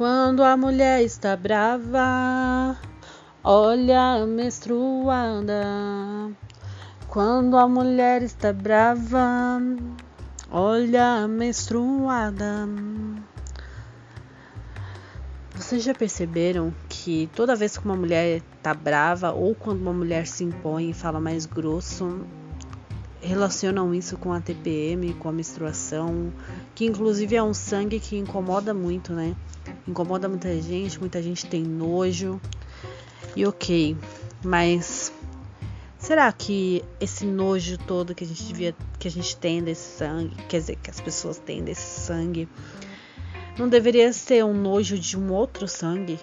Quando a mulher está brava, olha a menstruada. Quando a mulher está brava, olha a menstruada. Vocês já perceberam que toda vez que uma mulher tá brava ou quando uma mulher se impõe e fala mais grosso, relacionam isso com a TPM, com a menstruação, que inclusive é um sangue que incomoda muito, né? Incomoda muita gente, muita gente tem nojo. E ok, mas será que esse nojo todo que a gente devia, que a gente tem desse sangue, quer dizer, que as pessoas têm desse sangue, não deveria ser um nojo de um outro sangue?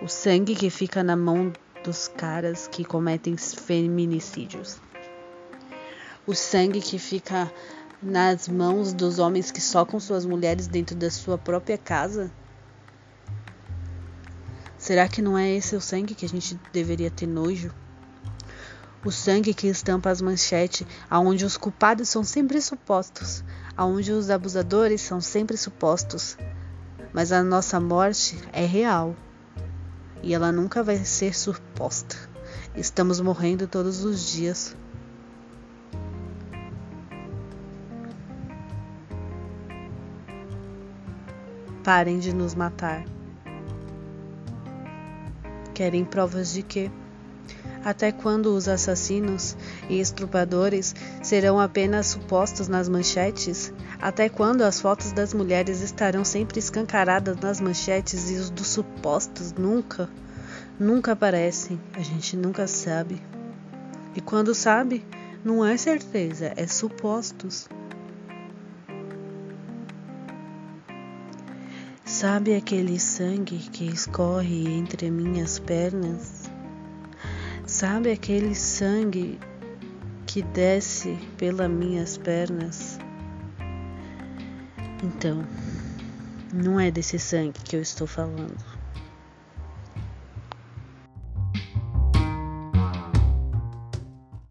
O sangue que fica na mão dos caras que cometem feminicídios. O sangue que fica nas mãos dos homens que socam suas mulheres dentro da sua própria casa? Será que não é esse o sangue que a gente deveria ter nojo? O sangue que estampa as manchetes, aonde os culpados são sempre supostos, aonde os abusadores são sempre supostos. Mas a nossa morte é real e ela nunca vai ser suposta. Estamos morrendo todos os dias. Parem de nos matar. Querem provas de quê? Até quando os assassinos e estupradores serão apenas supostos nas manchetes? Até quando as fotos das mulheres estarão sempre escancaradas nas manchetes e os dos supostos nunca, nunca aparecem? A gente nunca sabe. E quando sabe, não é certeza, é supostos. Sabe aquele sangue que escorre entre minhas pernas? Sabe aquele sangue que desce pelas minhas pernas? Então, não é desse sangue que eu estou falando.